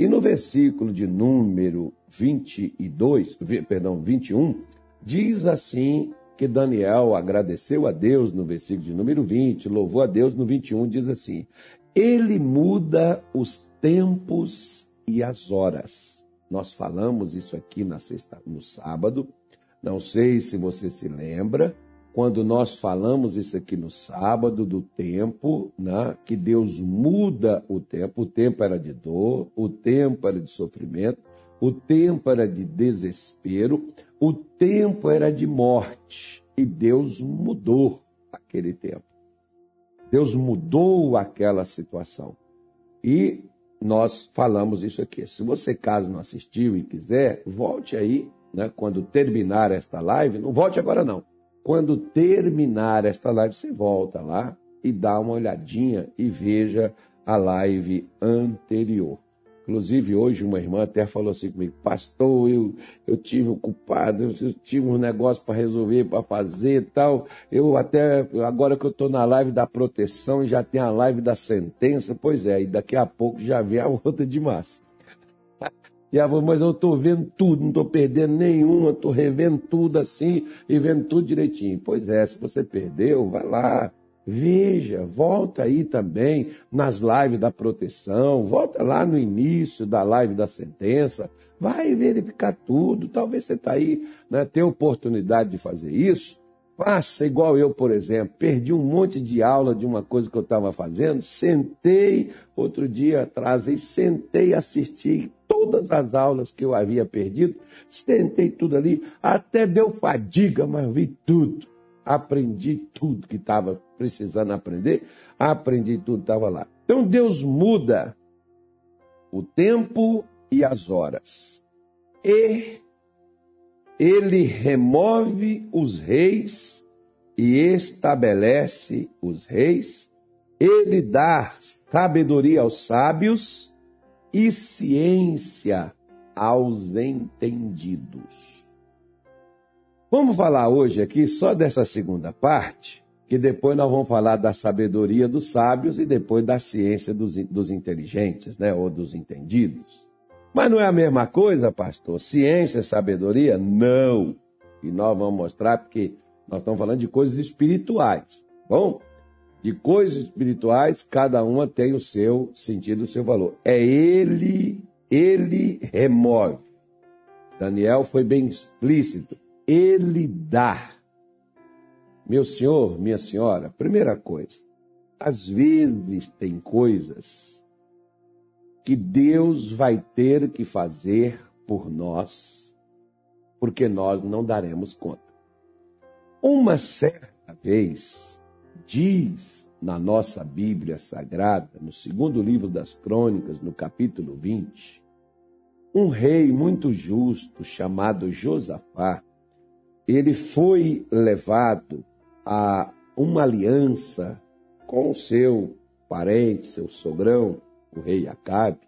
E no versículo de número 22, perdão, 21, diz assim que Daniel agradeceu a Deus no versículo de número 20, louvou a Deus no 21, diz assim: Ele muda os tempos e as horas. Nós falamos isso aqui na sexta, no sábado. Não sei se você se lembra, quando nós falamos isso aqui no sábado do tempo, né, que Deus muda o tempo. O tempo era de dor, o tempo era de sofrimento, o tempo era de desespero, o tempo era de morte. E Deus mudou aquele tempo. Deus mudou aquela situação. E nós falamos isso aqui. Se você, caso não assistiu e quiser, volte aí, né, quando terminar esta live. Não volte agora, não quando terminar esta live, você volta lá e dá uma olhadinha e veja a live anterior. Inclusive, hoje uma irmã até falou assim comigo, pastor, eu, eu tive um culpado, eu tive um negócio para resolver, para fazer tal. Eu até, agora que eu estou na live da proteção, já tem a live da sentença, pois é, e daqui a pouco já vem a outra de massa. E ela falou, mas eu estou vendo tudo, não estou perdendo nenhuma, estou revendo tudo assim e vendo tudo direitinho. Pois é, se você perdeu, vai lá, veja, volta aí também nas lives da proteção, volta lá no início da live da sentença, vai verificar tudo. Talvez você está aí, né, ter oportunidade de fazer isso. Faça igual eu, por exemplo, perdi um monte de aula de uma coisa que eu estava fazendo, sentei outro dia atrás e sentei, assisti todas as aulas que eu havia perdido, sentei tudo ali, até deu fadiga, mas vi tudo. Aprendi tudo que estava precisando aprender, aprendi tudo estava lá. Então Deus muda o tempo e as horas. E ele remove os reis e estabelece os reis, ele dá sabedoria aos sábios e ciência aos entendidos. Vamos falar hoje aqui só dessa segunda parte, que depois nós vamos falar da sabedoria dos sábios e depois da ciência dos, dos inteligentes, né, ou dos entendidos. Mas não é a mesma coisa, pastor? Ciência, sabedoria? Não. E nós vamos mostrar porque nós estamos falando de coisas espirituais. Bom, de coisas espirituais, cada uma tem o seu sentido, o seu valor. É ele, ele remove. Daniel foi bem explícito. Ele dá. Meu senhor, minha senhora, primeira coisa, às vezes tem coisas que Deus vai ter que fazer por nós, porque nós não daremos conta. Uma certa vez, diz na nossa Bíblia Sagrada, no segundo livro das Crônicas, no capítulo 20, um rei muito justo chamado Josafá, ele foi levado a uma aliança com seu parente, seu sogrão, o rei Acabe,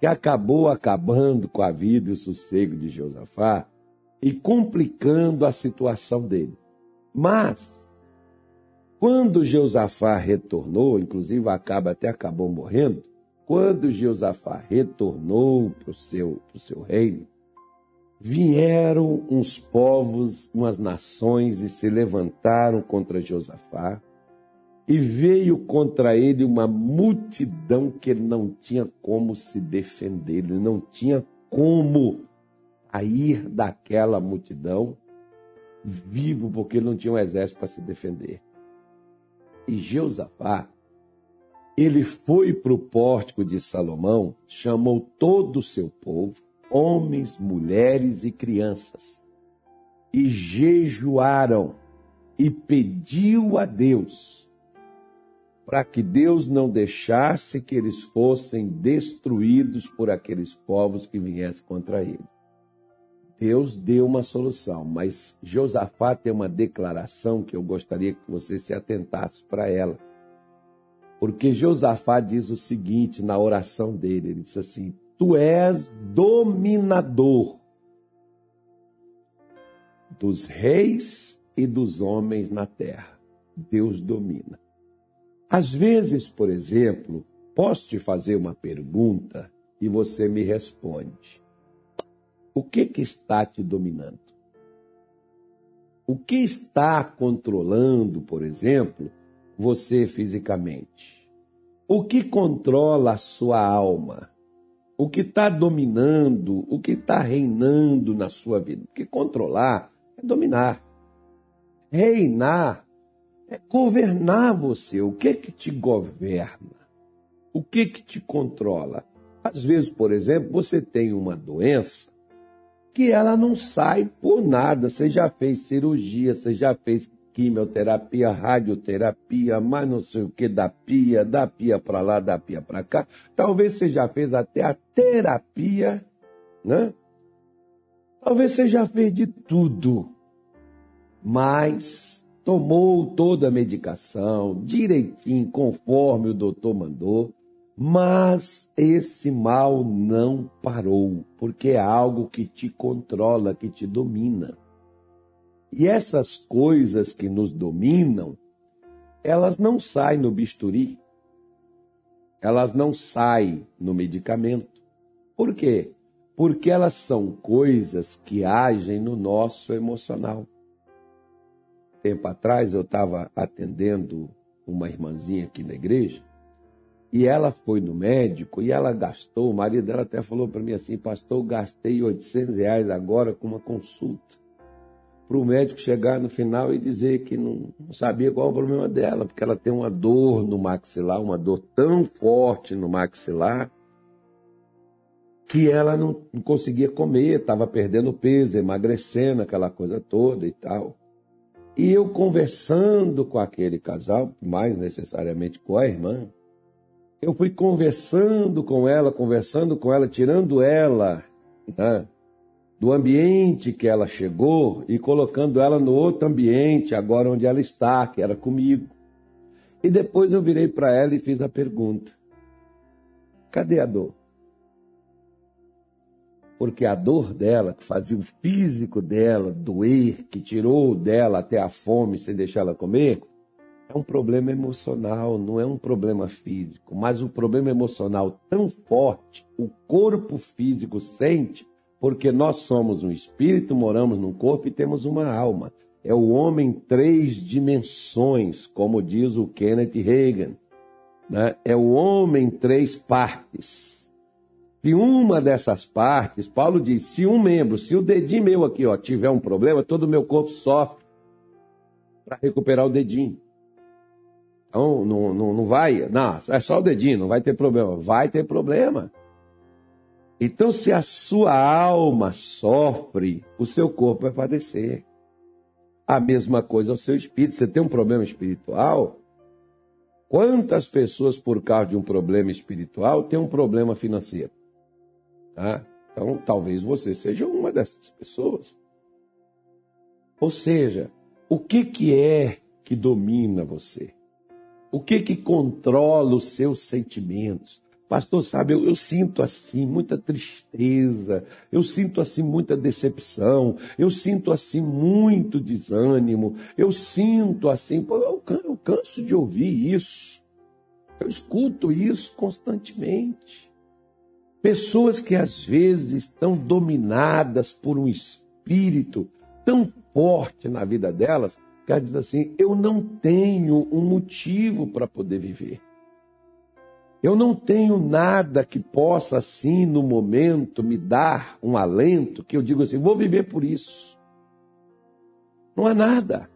que acabou acabando com a vida e o sossego de Josafá e complicando a situação dele. Mas, quando Josafá retornou, inclusive Acabe até acabou morrendo, quando Josafá retornou para o seu, seu reino, vieram uns povos, umas nações e se levantaram contra Josafá e veio contra ele uma multidão que ele não tinha como se defender, ele não tinha como sair daquela multidão vivo, porque ele não tinha um exército para se defender. E Jeusafá, ele foi para o pórtico de Salomão, chamou todo o seu povo, homens, mulheres e crianças, e jejuaram e pediu a Deus para que Deus não deixasse que eles fossem destruídos por aqueles povos que viessem contra ele. Deus deu uma solução, mas Josafá tem uma declaração que eu gostaria que você se atentasse para ela. Porque Josafá diz o seguinte na oração dele: ele diz assim: Tu és dominador dos reis e dos homens na terra. Deus domina. Às vezes, por exemplo, posso te fazer uma pergunta e você me responde. O que, que está te dominando? O que está controlando, por exemplo, você fisicamente? O que controla a sua alma? O que está dominando, o que está reinando na sua vida? Porque controlar é dominar. Reinar é governar você. O que que te governa? O que que te controla? Às vezes, por exemplo, você tem uma doença que ela não sai por nada. Você já fez cirurgia, você já fez quimioterapia, radioterapia, mas não sei o que, da pia, da pia para lá, da pia para cá. Talvez você já fez até a terapia, né? Talvez você já fez de tudo, mas tomou toda a medicação direitinho, conforme o doutor mandou, mas esse mal não parou, porque é algo que te controla, que te domina. E essas coisas que nos dominam, elas não saem no bisturi, elas não saem no medicamento. Por quê? Porque elas são coisas que agem no nosso emocional. Tempo atrás eu estava atendendo uma irmãzinha aqui na igreja e ela foi no médico e ela gastou, o marido dela até falou para mim assim, pastor, gastei 800 reais agora com uma consulta. Para o médico chegar no final e dizer que não, não sabia qual o problema dela, porque ela tem uma dor no maxilar, uma dor tão forte no maxilar, que ela não, não conseguia comer, estava perdendo peso, emagrecendo, aquela coisa toda e tal. E eu conversando com aquele casal, mais necessariamente com a irmã, eu fui conversando com ela, conversando com ela, tirando ela né, do ambiente que ela chegou e colocando ela no outro ambiente, agora onde ela está, que era comigo. E depois eu virei para ela e fiz a pergunta: cadê a dor? Porque a dor dela, que fazia o físico dela doer, que tirou dela até a fome sem deixar ela comer, é um problema emocional, não é um problema físico, mas o problema emocional tão forte, o corpo físico sente, porque nós somos um espírito, moramos num corpo e temos uma alma. É o homem três dimensões, como diz o Kenneth Reagan. Né? É o homem três partes. Se uma dessas partes, Paulo diz, se um membro, se o dedinho meu aqui ó, tiver um problema, todo o meu corpo sofre para recuperar o dedinho. Então, não, não, não vai, não, é só o dedinho, não vai ter problema. Vai ter problema. Então, se a sua alma sofre, o seu corpo vai padecer. A mesma coisa ao seu espírito. Você tem um problema espiritual? Quantas pessoas, por causa de um problema espiritual, têm um problema financeiro? Tá? Então, talvez você seja uma dessas pessoas. Ou seja, o que, que é que domina você? O que que controla os seus sentimentos? Pastor, sabe, eu, eu, sinto assim muita tristeza, eu sinto assim muita decepção, eu sinto assim muito desânimo, eu sinto assim, eu, eu canso de ouvir isso, eu escuto isso constantemente. Pessoas que às vezes estão dominadas por um espírito tão forte na vida delas, cara diz assim: eu não tenho um motivo para poder viver. Eu não tenho nada que possa, assim, no momento, me dar um alento que eu digo assim: vou viver por isso. Não há nada.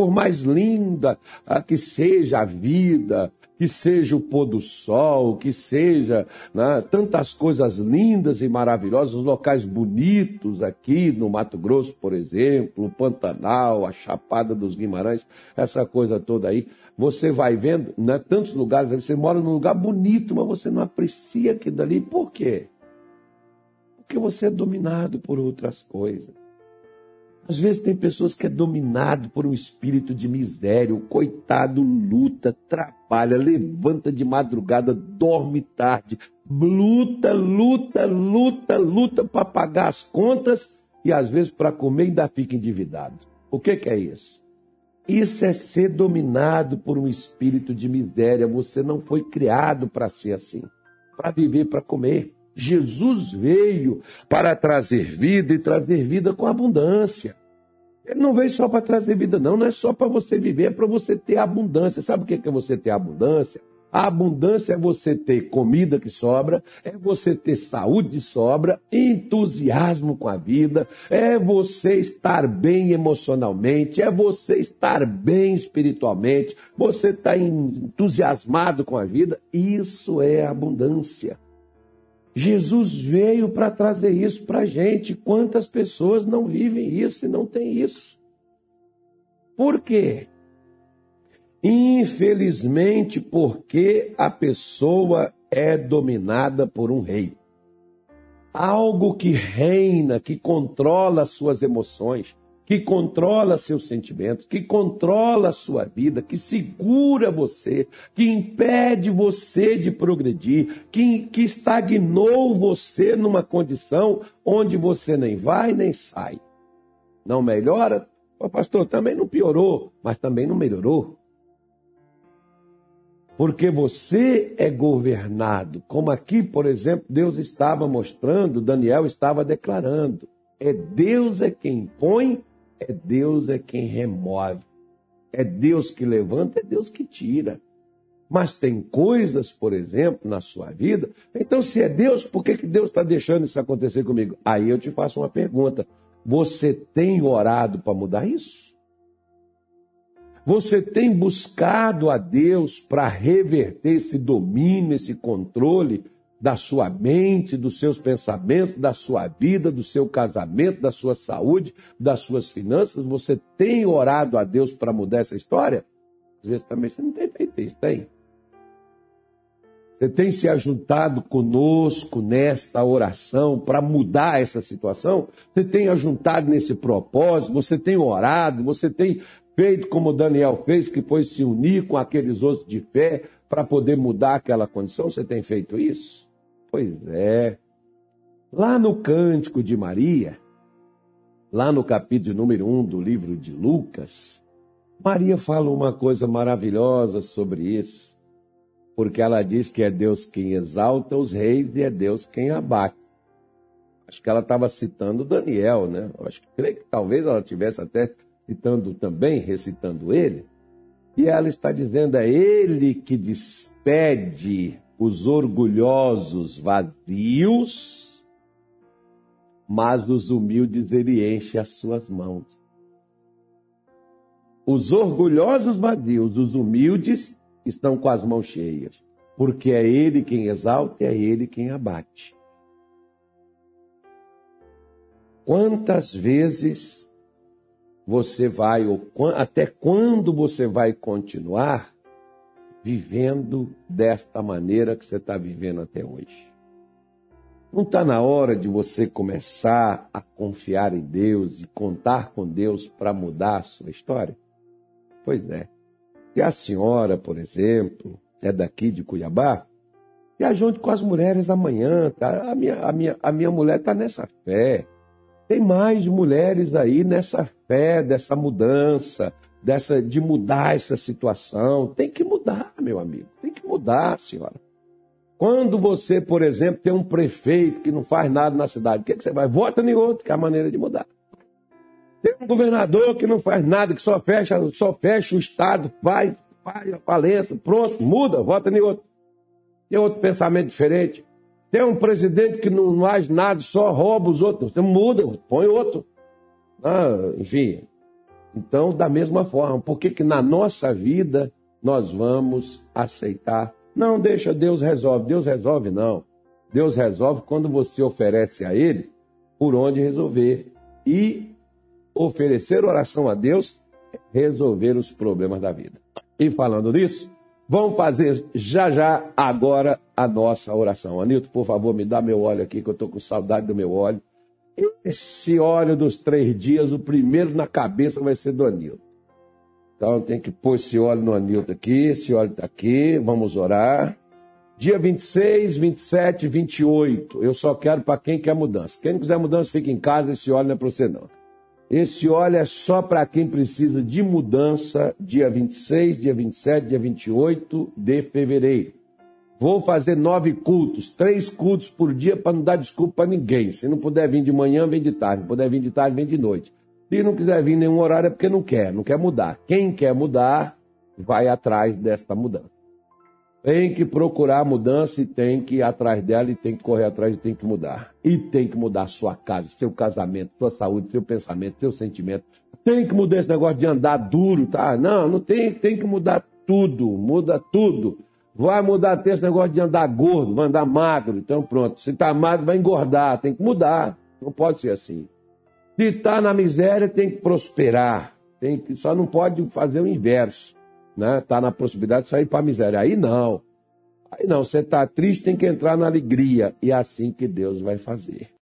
Por mais linda que seja a vida, que seja o pôr do sol, que seja né, tantas coisas lindas e maravilhosas, os locais bonitos aqui no Mato Grosso, por exemplo, o Pantanal, a Chapada dos Guimarães, essa coisa toda aí. Você vai vendo, né, tantos lugares, você mora num lugar bonito, mas você não aprecia aquilo dali. Por quê? Porque você é dominado por outras coisas. Às vezes tem pessoas que é dominado por um espírito de miséria. O coitado luta, trabalha, levanta de madrugada, dorme tarde, luta, luta, luta, luta para pagar as contas e às vezes para comer ainda fica endividado. O que, que é isso? Isso é ser dominado por um espírito de miséria. Você não foi criado para ser assim, para viver, para comer. Jesus veio para trazer vida e trazer vida com abundância. Ele não veio só para trazer vida, não. Não é só para você viver, é para você ter abundância. Sabe o que é você ter abundância? A abundância é você ter comida que sobra, é você ter saúde de sobra, entusiasmo com a vida, é você estar bem emocionalmente, é você estar bem espiritualmente, você estar entusiasmado com a vida. Isso é abundância. Jesus veio para trazer isso para a gente. Quantas pessoas não vivem isso e não têm isso? Por quê? Infelizmente, porque a pessoa é dominada por um rei. Algo que reina, que controla suas emoções, que controla seus sentimentos, que controla a sua vida, que segura você, que impede você de progredir, que, que estagnou você numa condição onde você nem vai nem sai. Não melhora? O pastor também não piorou, mas também não melhorou. Porque você é governado, como aqui, por exemplo, Deus estava mostrando, Daniel estava declarando. É Deus é quem põe, é Deus é quem remove. É Deus que levanta, é Deus que tira. Mas tem coisas, por exemplo, na sua vida. Então, se é Deus, por que, que Deus está deixando isso acontecer comigo? Aí eu te faço uma pergunta: você tem orado para mudar isso? Você tem buscado a Deus para reverter esse domínio, esse controle da sua mente, dos seus pensamentos, da sua vida, do seu casamento, da sua saúde, das suas finanças? Você tem orado a Deus para mudar essa história? Às vezes também você não tem feito isso, tem? Você tem se ajuntado conosco nesta oração para mudar essa situação? Você tem ajuntado nesse propósito? Você tem orado? Você tem feito como Daniel fez, que foi se unir com aqueles outros de fé para poder mudar aquela condição? Você tem feito isso? Pois é. Lá no Cântico de Maria, lá no capítulo número 1 do livro de Lucas, Maria fala uma coisa maravilhosa sobre isso, porque ela diz que é Deus quem exalta os reis e é Deus quem abate. Acho que ela estava citando Daniel, né? Acho que creio que talvez ela tivesse até citando também, recitando ele, e ela está dizendo: é ele que despede os orgulhosos vazios, mas os humildes ele enche as suas mãos. Os orgulhosos vazios, os humildes estão com as mãos cheias, porque é ele quem exalta e é ele quem abate. Quantas vezes você vai, ou até quando você vai continuar vivendo desta maneira que você está vivendo até hoje? Não está na hora de você começar a confiar em Deus e contar com Deus para mudar a sua história? Pois é. Se a senhora, por exemplo, é daqui de Cuiabá, e ajunte com as mulheres amanhã, tá? A minha, a minha, a minha mulher está nessa fé. Tem mais mulheres aí nessa fé, dessa mudança, dessa de mudar essa situação. Tem que mudar, meu amigo. Tem que mudar, senhora. Quando você, por exemplo, tem um prefeito que não faz nada na cidade, o que, é que você vai? Vota em outro, que é a maneira de mudar. Tem um governador que não faz nada, que só fecha, só fecha o Estado, vai, vai falência, pronto, muda, vota em outro. Tem outro pensamento diferente. Tem um presidente que não faz nada, só rouba os outros. Então muda, põe outro. Ah, enfim. Então, da mesma forma, por que, que na nossa vida nós vamos aceitar? Não, deixa, Deus resolve. Deus resolve, não. Deus resolve quando você oferece a Ele por onde resolver. E oferecer oração a Deus é resolver os problemas da vida. E falando nisso, Vamos fazer já já agora a nossa oração. Anilton, por favor, me dá meu óleo aqui, que eu estou com saudade do meu óleo. Esse óleo dos três dias, o primeiro na cabeça vai ser do Anilton. Então tem que pôr esse óleo no Anilton aqui, esse óleo está aqui, vamos orar. Dia 26, 27, 28. Eu só quero para quem quer mudança. Quem não quiser mudança, fica em casa, esse óleo não é para você não. Esse óleo é só para quem precisa de mudança, dia 26, dia 27, dia 28 de fevereiro. Vou fazer nove cultos, três cultos por dia para não dar desculpa para ninguém. Se não puder vir de manhã, vem de tarde. Se puder vir de tarde, vem de noite. Se não quiser vir nenhum horário é porque não quer, não quer mudar. Quem quer mudar, vai atrás desta mudança. Tem que procurar a mudança e tem que ir atrás dela e tem que correr atrás e tem que mudar. E tem que mudar sua casa, seu casamento, sua saúde, seu pensamento, seu sentimento. Tem que mudar esse negócio de andar duro, tá? Não, não tem, tem que mudar tudo, muda tudo. Vai mudar até esse negócio de andar gordo, vai andar magro. Então pronto, se tá magro vai engordar, tem que mudar. Não pode ser assim. Se está na miséria, tem que prosperar. Tem que, só não pode fazer o inverso né? Tá na possibilidade de sair para a miséria. Aí não. Aí não, você está triste, tem que entrar na alegria. E é assim que Deus vai fazer.